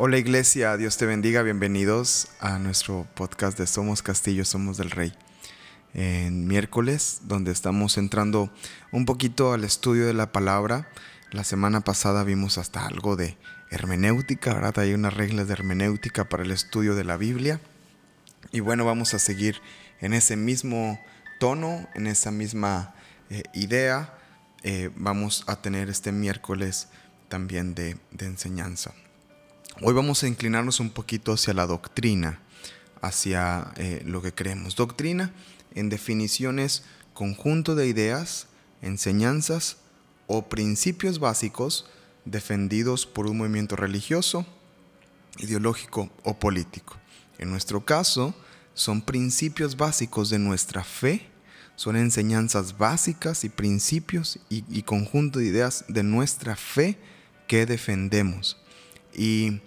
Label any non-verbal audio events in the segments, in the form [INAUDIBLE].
Hola iglesia, Dios te bendiga, bienvenidos a nuestro podcast de Somos Castillo, Somos del Rey. En miércoles, donde estamos entrando un poquito al estudio de la palabra. La semana pasada vimos hasta algo de hermenéutica, ¿verdad? Hay unas reglas de hermenéutica para el estudio de la Biblia. Y bueno, vamos a seguir en ese mismo tono, en esa misma eh, idea. Eh, vamos a tener este miércoles también de enseñanza. Hoy vamos a inclinarnos un poquito hacia la doctrina, hacia eh, lo que creemos. Doctrina, en definiciones, conjunto de ideas, enseñanzas o principios básicos defendidos por un movimiento religioso, ideológico o político. En nuestro caso, son principios básicos de nuestra fe, son enseñanzas básicas y principios y, y conjunto de ideas de nuestra fe que defendemos. Y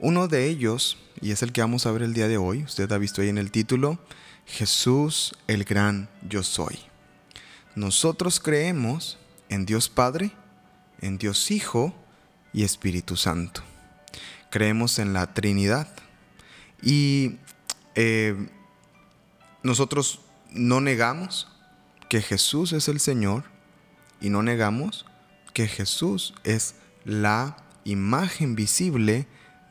uno de ellos, y es el que vamos a ver el día de hoy, usted ha visto ahí en el título, Jesús el gran yo soy. Nosotros creemos en Dios Padre, en Dios Hijo y Espíritu Santo. Creemos en la Trinidad. Y eh, nosotros no negamos que Jesús es el Señor y no negamos que Jesús es la imagen visible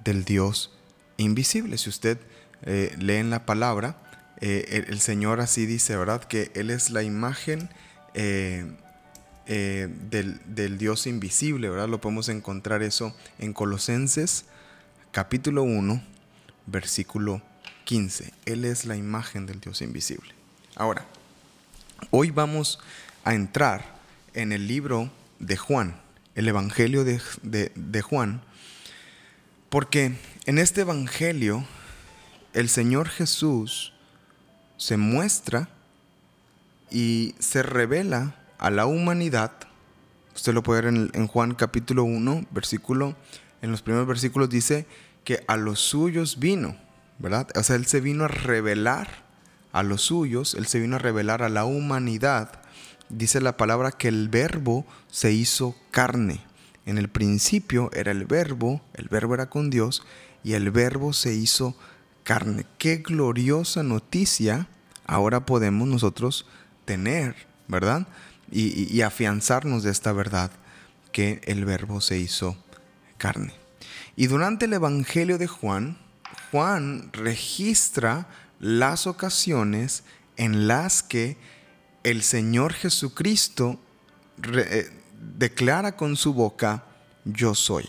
del Dios invisible. Si usted eh, lee en la palabra, eh, el, Señor así dice, ¿verdad? Que Él es la imagen eh, del, del, Dios invisible, ¿verdad? Lo podemos encontrar eso en Colosenses capítulo 1, versículo 15. Él es la imagen del Dios invisible. Ahora, hoy vamos a entrar en el libro de Juan, el Evangelio de, de Juan, porque en este Evangelio el Señor Jesús se muestra y se revela a la humanidad. Usted lo puede ver en, Juan capítulo 1, versículo, en los primeros versículos dice que a los suyos vino, ¿verdad? O sea, Él se vino a revelar a los suyos, Él se vino a revelar a la humanidad. Dice la palabra que el verbo se hizo carne. En el principio era el verbo, el verbo era con Dios y el verbo se hizo carne. Qué gloriosa noticia ahora podemos nosotros tener, ¿verdad? Y, afianzarnos de esta verdad, que el verbo se hizo carne. Y durante el Evangelio de Juan, Juan registra las ocasiones en las que el Señor Jesucristo eh, declara con su boca, yo soy.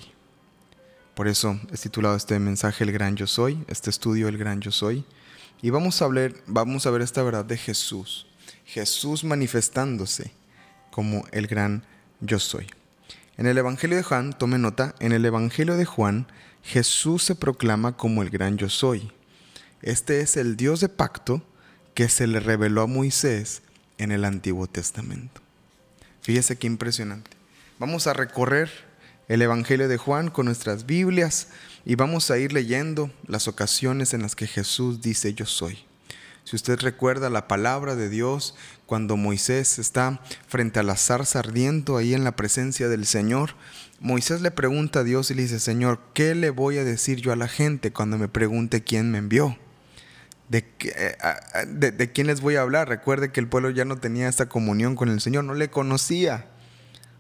Por eso es titulado este mensaje El gran yo soy, este estudio El gran yo soy. Y vamos a, hablar, vamos a ver esta verdad de Jesús. Jesús manifestándose como el gran yo soy. En el Evangelio de Juan, tome nota, en el Evangelio de Juan, Jesús se proclama como el gran yo soy. Este es el Dios de pacto que se le reveló a Moisés en el Antiguo Testamento. Fíjese qué impresionante. Vamos a recorrer el Evangelio de Juan con nuestras Biblias y vamos a ir leyendo las ocasiones en las que Jesús dice yo soy. Si usted recuerda la palabra de Dios cuando Moisés está frente a la zarza ardiendo ahí en la presencia del Señor, Moisés le pregunta a Dios y le dice, Señor, ¿qué le voy a decir yo a la gente cuando me pregunte quién me envió? Eh, de, quién les voy a hablar. Recuerde que el pueblo ya no tenía esta comunión con el Señor, no le conocía.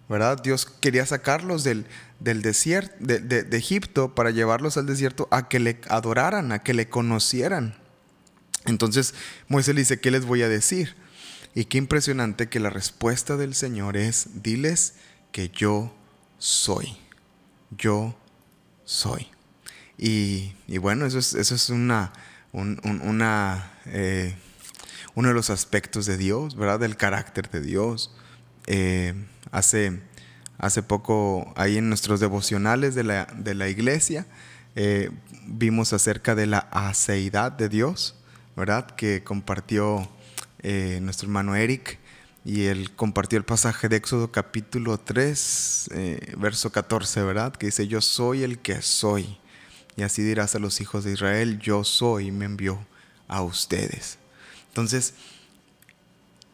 ¿Verdad? Dios quería sacarlos del, del desierto, de, de, Egipto para llevarlos al desierto a que le adoraran, a que le conocieran. Entonces Moisés le dice, ¿qué les voy a decir? Y qué impresionante que la respuesta del Señor es, diles que yo soy. Yo soy. Y, y bueno, eso es, eso es una, una, eh, uno de los aspectos de Dios, ¿verdad? Del carácter de Dios. Eh, hace, hace poco, ahí en nuestros devocionales de la, de la iglesia, eh, vimos acerca de la aceidad de Dios, ¿verdad? Que compartió nuestro hermano Eric y él compartió el pasaje de Éxodo capítulo 3, verso 14, ¿verdad? Que dice, yo soy el que soy y así dirás a los hijos de Israel, yo soy, me envió a ustedes. Entonces,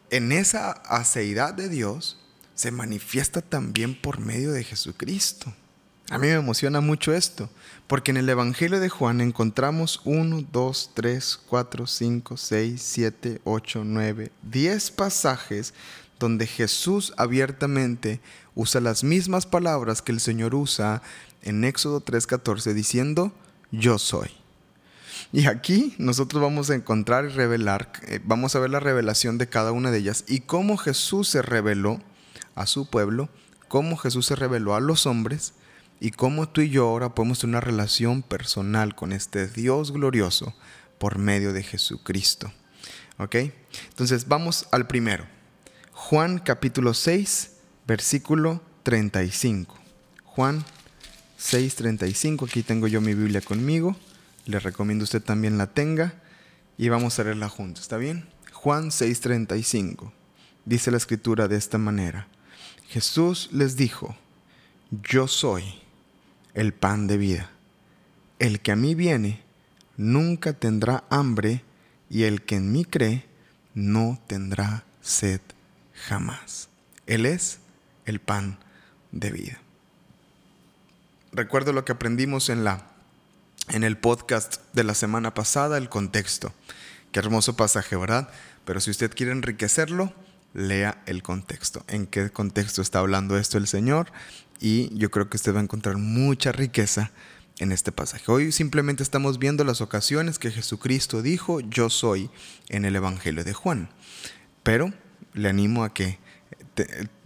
en esa aceidad de Dios se manifiesta también por medio de Jesucristo. A mí me emociona mucho esto, porque en el Evangelio de Juan encontramos 1, 2, 3, 4, 5, 6, 7, 8, 9, 10 pasajes donde Jesús abiertamente usa las mismas palabras que el Señor usa en Éxodo 3:14 diciendo, yo soy. Y aquí nosotros vamos a encontrar y revelar, eh, vamos a ver la revelación de cada una de ellas y cómo Jesús se reveló a su pueblo, cómo Jesús se reveló a los hombres y cómo tú y yo ahora podemos tener una relación personal con este Dios glorioso por medio de Jesucristo. ¿Ok? Entonces vamos al primero. Juan capítulo 6, versículo 35. Juan 6, 35. Aquí tengo yo mi Biblia conmigo. Le recomiendo usted también la tenga y vamos a leerla juntos. ¿Está bien? Juan 6, 35. Dice la escritura de esta manera. Jesús les dijo, yo soy el pan de vida. El que a mí viene nunca tendrá hambre y el que en mí cree no tendrá sed jamás. Él es el pan de vida. Recuerdo lo que aprendimos en la en el podcast de la semana pasada, el contexto. Qué hermoso pasaje, ¿verdad? Pero si usted quiere enriquecerlo, lea el contexto. ¿En qué contexto está hablando esto el Señor? Y yo creo que usted va a encontrar mucha riqueza en este pasaje. Hoy simplemente estamos viendo las ocasiones que Jesucristo dijo, yo soy en el Evangelio de Juan. Pero le animo a que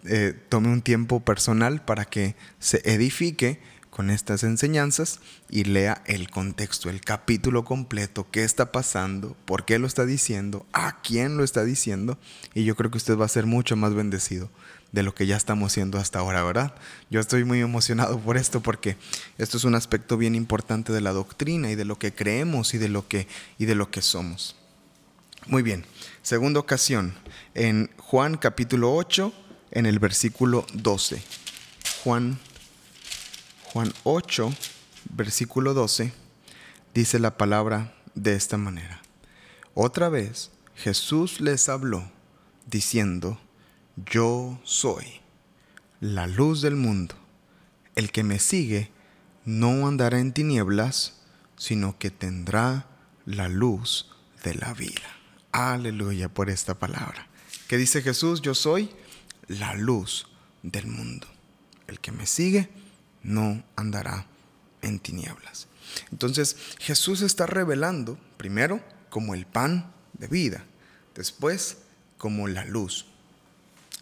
eh, tome un tiempo personal para que se edifique con estas enseñanzas y lea el contexto, el capítulo completo, qué está pasando, por qué lo está diciendo, a quién lo está diciendo, y yo creo que usted va a ser mucho más bendecido de lo que ya estamos haciendo hasta ahora, ¿verdad? Yo estoy muy emocionado por esto porque esto es un aspecto bien importante de la doctrina y de lo que creemos y de lo que, y de lo que somos. Muy bien, segunda ocasión, en Juan capítulo 8, en el versículo 12. Juan Juan 8, versículo 12, dice la palabra de esta manera. Otra vez Jesús les habló diciendo, yo soy la luz del mundo. El que me sigue no andará en tinieblas, sino que tendrá la luz de la vida. Aleluya por esta palabra. ¿Qué dice Jesús? Yo soy la luz del mundo. El que me sigue no andará en tinieblas. Entonces Jesús está revelando primero como el pan de vida, después como la luz.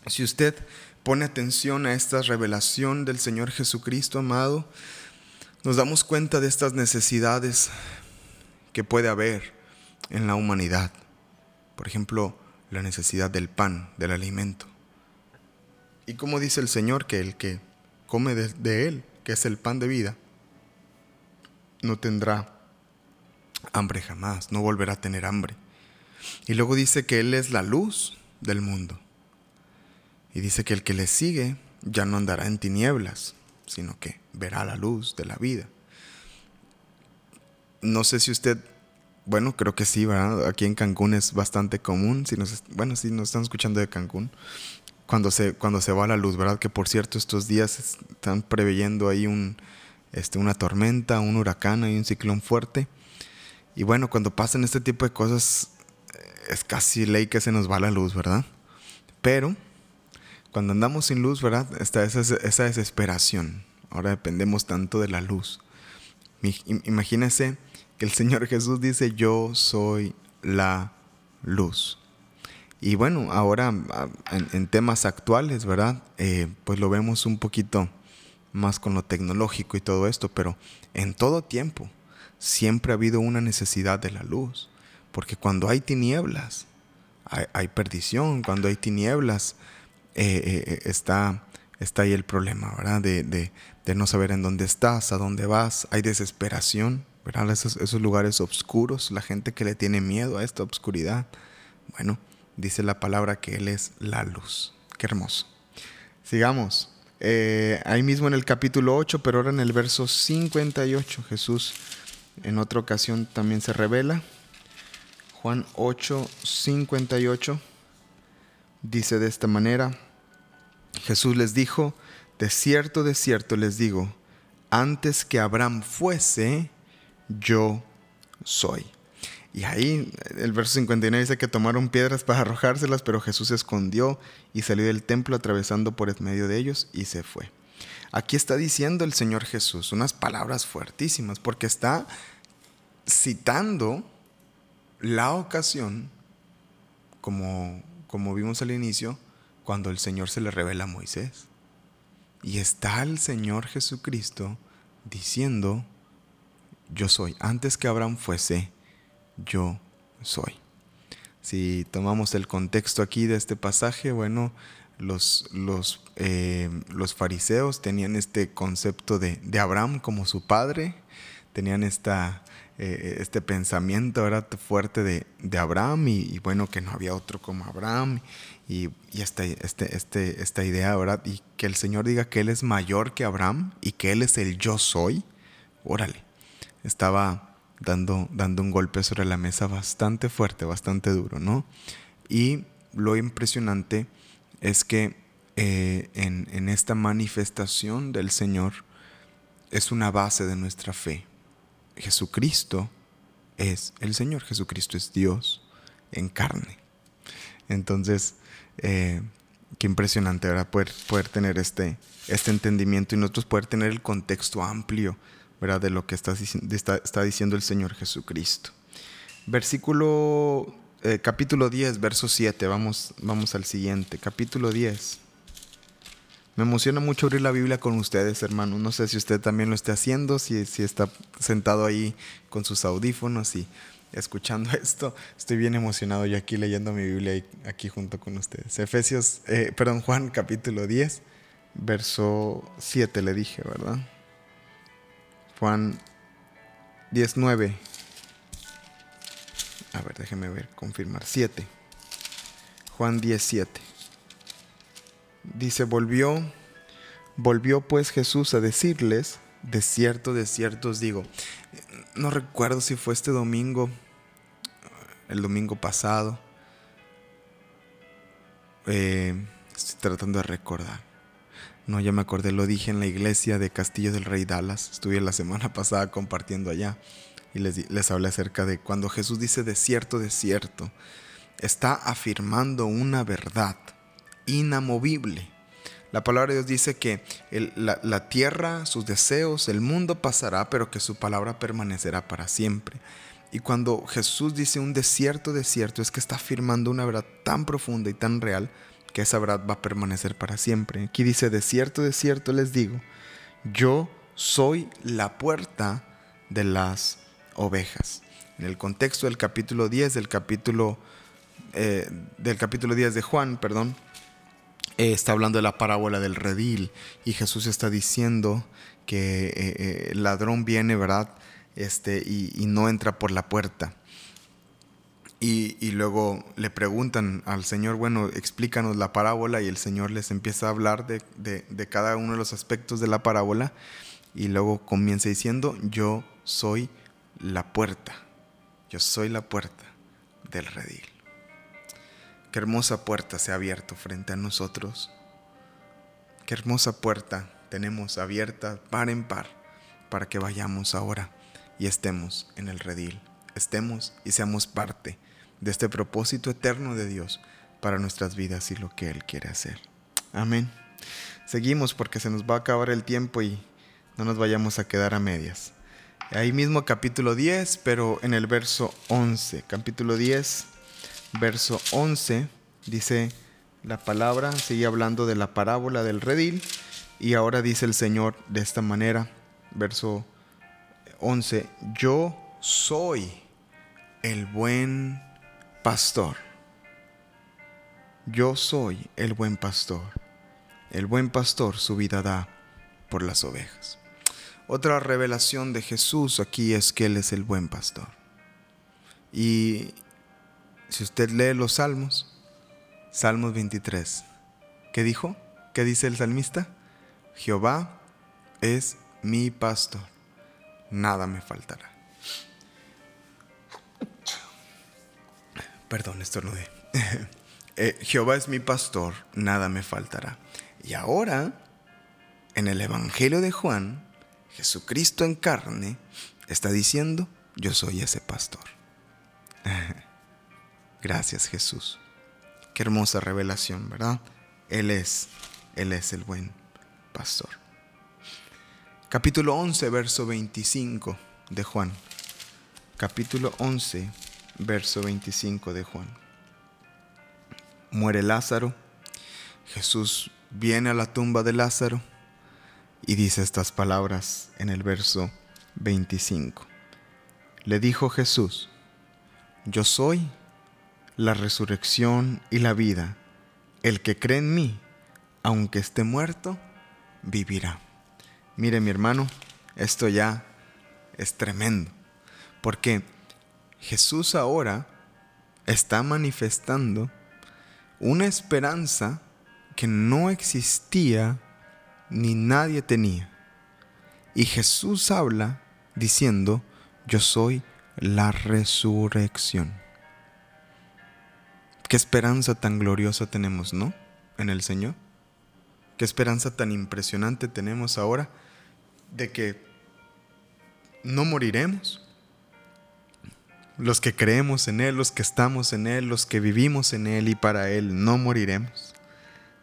Si usted pone atención a esta revelación del Señor Jesucristo amado, nos damos cuenta de estas necesidades que puede haber en la humanidad. Por ejemplo, la necesidad del pan, del alimento. Y como dice el Señor, que el que come de, Él, que es el pan de vida, no tendrá hambre jamás, no volverá a tener hambre. Y luego dice que Él es la luz del mundo. Y dice que el que le sigue ya no andará en tinieblas, sino que verá la luz de la vida. No sé si usted, bueno, creo que sí, ¿verdad? Aquí en Cancún es bastante común, si nos, bueno, si nos están escuchando de Cancún, cuando se, cuando se va la luz, ¿verdad? Que por cierto estos días están preveyendo ahí un, este, una tormenta, un huracán y un ciclón fuerte. Y bueno, cuando pasan este tipo de cosas eh, es casi ley que se nos va la luz, ¿verdad? Pero cuando andamos sin luz, ¿verdad? Está esa, esa desesperación. Ahora dependemos tanto de la luz. Imagínese que el Señor Jesús dice, yo soy la luz. Y bueno, ahora en, temas actuales, ¿verdad? Eh, pues lo vemos un poquito más con lo tecnológico y todo esto, pero en todo tiempo siempre ha habido una necesidad de la luz, porque cuando hay tinieblas, hay, perdición, cuando hay tinieblas, eh, eh, está, está ahí el problema, ¿verdad? De, no saber en dónde estás, a dónde vas, hay desesperación, ¿verdad? Esos, esos lugares oscuros, la gente que le tiene miedo a esta oscuridad. Bueno, dice la palabra que Él es la luz. Qué hermoso. Sigamos. Eh, ahí mismo en el capítulo 8, pero ahora en el verso 58, Jesús en otra ocasión también se revela. Juan 8, 58 dice de esta manera, Jesús les dijo, de cierto, de cierto les digo, antes que Abraham fuese, yo soy. Y ahí el verso 59 dice que tomaron piedras para arrojárselas, pero Jesús se escondió y salió del templo atravesando por el medio de ellos y se fue. Aquí está diciendo el Señor Jesús unas palabras fuertísimas porque está citando la ocasión, como, como vimos al inicio, cuando el Señor se le revela a Moisés. Y está el Señor Jesucristo diciendo, yo soy. Antes que Abraham fuese, yo soy. Si tomamos el contexto aquí de este pasaje, bueno, los, los, eh, los fariseos tenían este concepto de, de, Abraham como su padre, tenían esta, eh, este pensamiento fuerte de, Abraham y, bueno, que no había otro como Abraham y, este, este, esta idea, ¿verdad? Y que el Señor diga que Él es mayor que Abraham y que Él es el yo soy, órale, estaba dando, un golpe sobre la mesa bastante fuerte, bastante duro, ¿no? Y lo impresionante es que eh, en esta manifestación del Señor es una base de nuestra fe. Jesucristo es el Señor, Jesucristo es Dios en carne. Entonces, eh, qué impresionante ¿verdad? Poder, tener este, este entendimiento y nosotros poder tener el contexto amplio ¿verdad? de lo que está, está, diciendo el Señor Jesucristo. Versículo, eh, capítulo 10, verso 7, vamos, vamos al siguiente, capítulo 10. Me emociona mucho abrir la Biblia con ustedes, hermano. No sé si usted también lo esté haciendo, si, si está sentado ahí con sus audífonos y escuchando [LAUGHS] esto. Estoy bien emocionado yo aquí leyendo mi Biblia aquí junto con ustedes. Efesios, eh, perdón, Juan capítulo 10, verso 7 le dije, ¿verdad? Juan 19. A ver, déjeme ver, confirmar. 7. Juan 17 dice, volvió, volvió pues Jesús a decirles, de cierto, de cierto os digo, no recuerdo si fue este domingo, el domingo pasado, eh, estoy tratando de recordar. No, ya me acordé, lo dije en la iglesia de Castillo del Rey Dallas. Estuve la semana [LAUGHS] pasada compartiendo allá y les, les hablé acerca de cuando Jesús dice de cierto, de cierto, está afirmando una verdad inamovible. La palabra de Dios dice que la, tierra, sus deseos, el mundo pasará, pero que su palabra permanecerá para siempre. Y cuando Jesús dice un desierto, desierto, es que está afirmando una verdad tan profunda y tan real que esa verdad va a permanecer para siempre. Aquí dice, desierto, desierto les digo, yo soy la puerta de las ovejas. En el contexto del capítulo 10, del capítulo, eh, del capítulo 10 de Juan, perdón, eh, está hablando de la parábola del redil y Jesús está diciendo que eh, eh, el ladrón viene, ¿verdad? Este, y, no entra por la puerta. Y, luego le preguntan al Señor, bueno, explícanos la parábola y el Señor les empieza a hablar de, de cada uno de los aspectos de la parábola y luego comienza diciendo, yo soy la puerta, yo soy la puerta del redil. Qué hermosa puerta se ha abierto frente a nosotros. Qué hermosa puerta tenemos abierta par en par para que vayamos ahora y estemos en el redil, estemos y seamos parte de este propósito eterno de Dios para nuestras vidas y lo que Él quiere hacer. Amén. Seguimos porque se nos va a acabar el tiempo y no nos vayamos a quedar a medias. Ahí mismo capítulo 10, pero en el verso 11. Capítulo 10, verso 11, dice la palabra, sigue hablando de la parábola del redil y ahora dice el Señor de esta manera, verso 11, yo soy el buen pastor. Yo soy el buen pastor. El buen pastor su vida da por las ovejas. Otra revelación de Jesús aquí es que Él es el buen pastor. Y si usted lee los salmos, Salmos 23, ¿qué dijo? ¿Qué dice el salmista? Jehová es mi pastor, nada me faltará. Perdón, esto no de. Jehová es mi pastor, nada me faltará. Y ahora, en el Evangelio de Juan, Jesucristo en carne está diciendo, yo soy ese pastor. [LAUGHS] Gracias Jesús. Qué hermosa revelación, ¿verdad? Él es, Él es el buen pastor. Capítulo 11, verso 25 de Juan. Capítulo 11, verso 25 de Juan. Muere Lázaro. Jesús viene a la tumba de Lázaro y dice estas palabras en el verso 25. Le dijo Jesús, yo soy la resurrección y la vida. El que cree en mí, aunque esté muerto, vivirá. Mire mi hermano, esto ya es tremendo, porque Jesús ahora está manifestando una esperanza que no existía ni nadie tenía. Y Jesús habla diciendo, yo soy la resurrección. Qué esperanza tan gloriosa tenemos, ¿no? En el Señor. Qué esperanza tan impresionante tenemos ahora de que no moriremos. Los que creemos en Él, los que estamos en Él, los que vivimos en Él y para Él, no moriremos,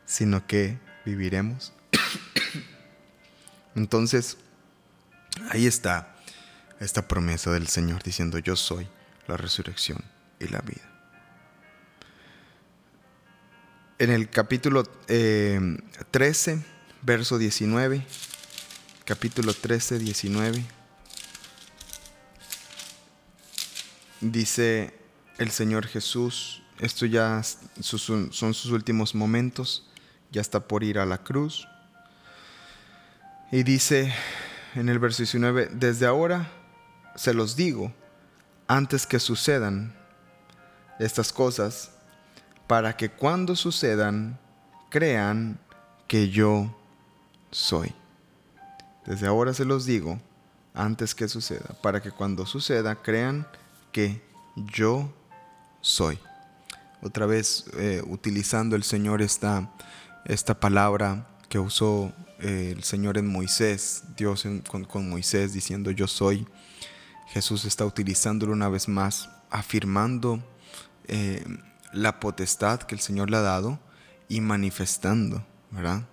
sino que viviremos. [COUGHS] Entonces, ahí está esta promesa del Señor diciendo, yo soy la resurrección y la vida. En el capítulo 13, eh, verso 19, capítulo 13, 19, dice el Señor Jesús, esto ya son sus últimos momentos, ya está por ir a la cruz. Y dice en el verso 19, desde ahora se los digo, antes que sucedan estas cosas, para que cuando sucedan, crean que yo soy. Desde ahora se los digo, antes que suceda, para que cuando suceda, crean que yo soy. Otra vez eh, utilizando el Señor esta, esta palabra que usó eh, el Señor en Moisés, Dios con, Moisés diciendo yo soy. Jesús está utilizándolo una vez más, afirmando eh, la potestad que el Señor le ha dado y manifestando, ¿verdad?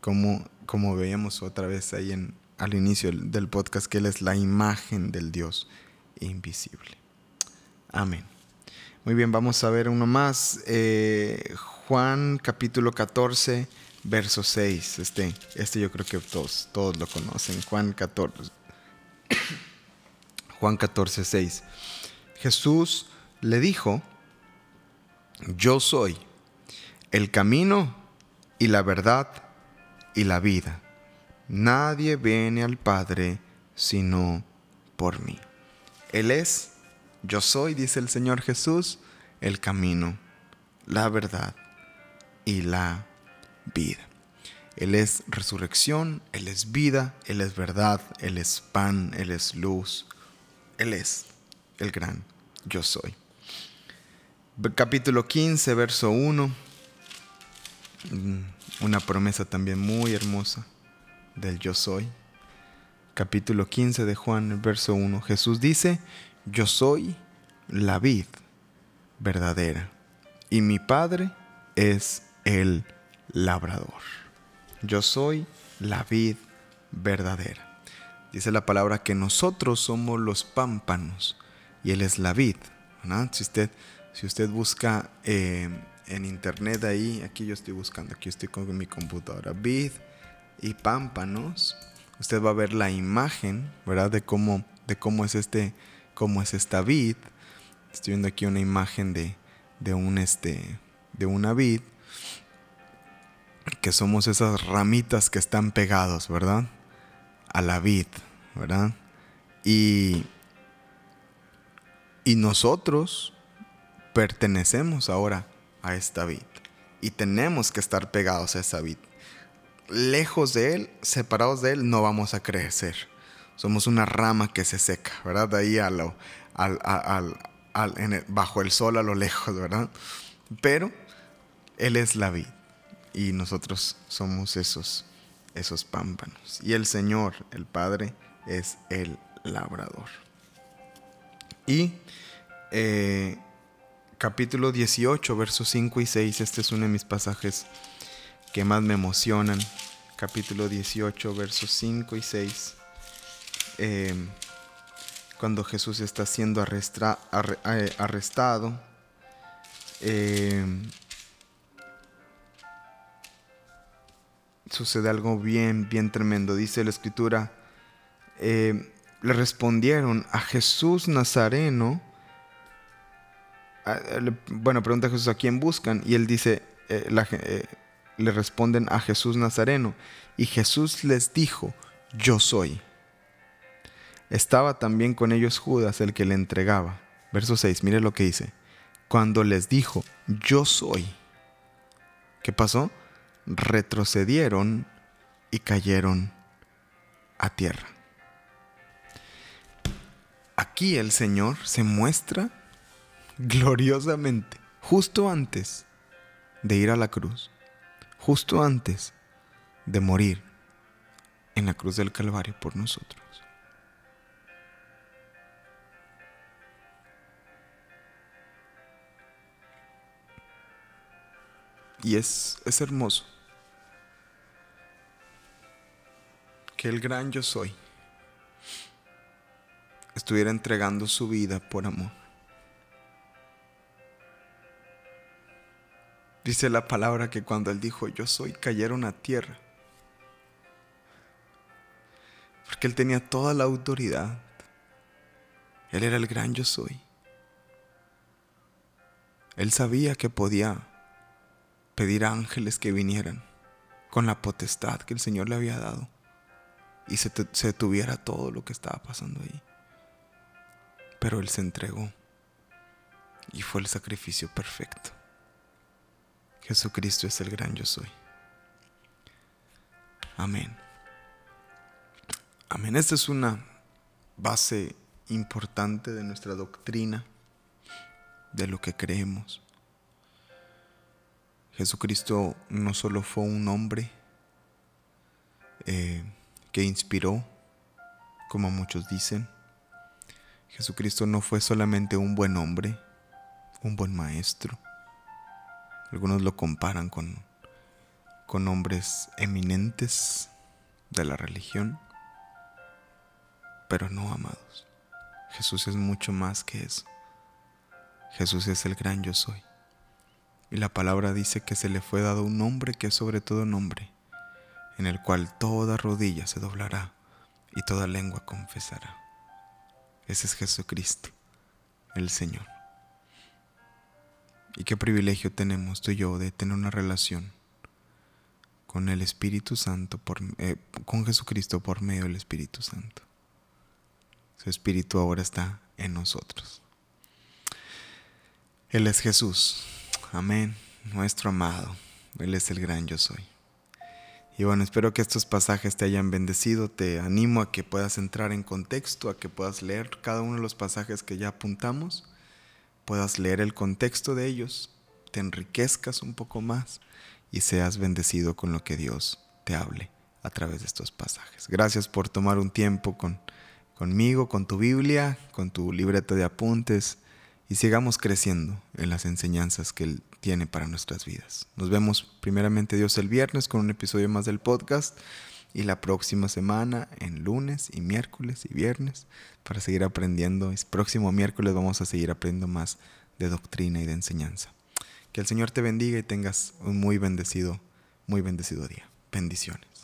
Como, como veíamos otra vez ahí en, al inicio del podcast, que Él es la imagen del Dios invisible. Amén. Muy bien, vamos a ver uno más. Eh, Juan capítulo 14, verso 6. Este, este yo creo que todos, todos lo conocen. Juan 14. [COUGHS] Juan 14, 6. Jesús le dijo, yo soy el camino y la verdad y la vida. Nadie viene al Padre sino por mí. Él es, yo soy, dice el Señor Jesús, el camino, la verdad y la vida. Él es resurrección, Él es vida, Él es verdad, Él es pan, Él es luz, Él es el gran yo soy capítulo 15, verso 1. Mm, una promesa también muy hermosa del yo soy. Capítulo 15 de Juan, verso 1. Jesús dice, yo soy la vid verdadera y mi Padre es el labrador. Yo soy la vid verdadera. Dice la palabra que nosotros somos los pámpanos y Él es la vid. Si usted si usted busca eh, en internet ahí, aquí yo estoy buscando, aquí estoy con mi computadora, vid y pámpanos, usted va a ver la imagen, ¿verdad? De cómo, de cómo es este, cómo es esta vid. Estoy viendo aquí una imagen de, de un este, de una vid, que somos esas ramitas que están pegados, ¿verdad? A la vid, ¿verdad? Y, y nosotros, pertenecemos ahora a esta vid y tenemos que estar pegados a esa vid. Lejos de Él, separados de Él, no vamos a crecer. Somos una rama que se seca, ¿verdad? Ahí a lo, bajo el sol a lo lejos, ¿verdad? Pero Él es la vid y nosotros somos esos, esos pámpanos. Y el Señor, el Padre, es el labrador. Y eh, capítulo 18, versos 5 y 6, este es uno de mis pasajes que más me emocionan. Capítulo 18, versos 5 y 6. Eh, cuando Jesús está siendo eh, arrestado. sucede algo bien, bien tremendo. Dice la escritura, le respondieron a Jesús Nazareno bueno, pregunta a Jesús a quién buscan y él dice, eh, eh, le responden a Jesús Nazareno. Y Jesús les dijo, yo soy. Estaba también con ellos Judas, el que le entregaba. Verso 6, mire lo que dice. Cuando les dijo, yo soy. ¿Qué pasó? Retrocedieron y cayeron a tierra. Aquí el Señor se muestra [LAUGHS] gloriosamente, justo antes de ir a la cruz, justo antes de morir en la cruz del Calvario por nosotros. Y es, es hermoso que el gran yo soy estuviera entregando su vida por amor. Dice la palabra que cuando él dijo yo soy, cayeron a tierra. Porque él tenía toda la autoridad. Él era el gran yo soy. Él sabía que podía pedir ángeles que vinieran con la potestad que el Señor le había dado y se, se detuviera todo lo que estaba pasando ahí. Pero Él se entregó y fue el sacrificio perfecto. Jesucristo es el gran yo soy. Amén. Amén. Esta es una base importante de nuestra doctrina, de lo que creemos. Jesucristo no solo fue un hombre eh, que inspiró, como muchos dicen. Jesucristo no fue solamente un buen hombre, un buen maestro. Algunos lo comparan con, con hombres eminentes de la religión, pero no amados. Jesús es mucho más que eso. Jesús es el gran yo soy. Y la palabra dice que se le fue dado un nombre que es sobre todo nombre, en el cual toda rodilla se doblará y toda lengua confesará. Ese es Jesucristo, el Señor. Y qué privilegio tenemos tú y yo de tener una relación con el Espíritu Santo, por, eh, con Jesucristo por medio del Espíritu Santo. Su Espíritu ahora está en nosotros. Él es Jesús. Amén. Nuestro amado. Él es el gran yo soy. Y bueno, espero que estos pasajes te hayan bendecido. Te animo a que puedas entrar en contexto, a que puedas leer cada uno de los pasajes que ya apuntamos puedas leer el contexto de ellos, te enriquezcas un poco más y seas bendecido con lo que Dios te hable a través de estos pasajes. Gracias por tomar un tiempo con, conmigo, con tu Biblia, con tu libreta de apuntes y sigamos creciendo en las enseñanzas que Él tiene para nuestras vidas. Nos vemos primeramente Dios el viernes con un episodio más del podcast y la próxima semana en lunes y miércoles y viernes para seguir aprendiendo. El próximo miércoles vamos a seguir aprendiendo más de doctrina y de enseñanza. Que el Señor te bendiga y tengas un muy bendecido, muy bendecido día. Bendiciones.